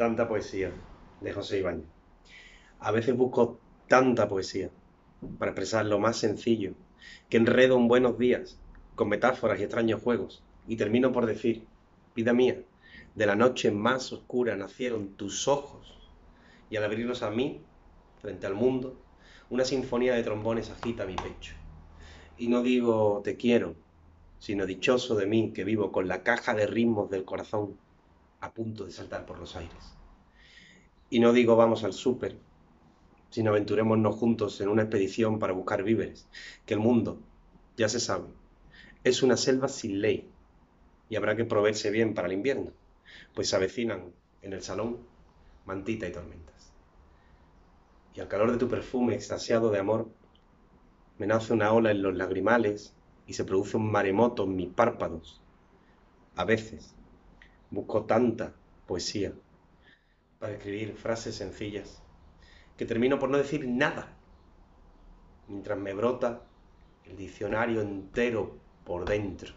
Tanta poesía, de José Ibáñez. A veces busco tanta poesía para expresar lo más sencillo, que enredo un buenos días con metáforas y extraños juegos, y termino por decir, vida mía, de la noche más oscura nacieron tus ojos, y al abrirlos a mí, frente al mundo, una sinfonía de trombones agita mi pecho. Y no digo te quiero, sino dichoso de mí que vivo con la caja de ritmos del corazón a punto de saltar por los aires. Y no digo vamos al súper, sino aventurémonos juntos en una expedición para buscar víveres, que el mundo, ya se sabe, es una selva sin ley y habrá que proveerse bien para el invierno, pues se avecinan en el salón mantita y tormentas. Y al calor de tu perfume extasiado de amor, me nace una ola en los lagrimales y se produce un maremoto en mis párpados. A veces busco tanta poesía para escribir frases sencillas que termino por no decir nada, mientras me brota el diccionario entero por dentro.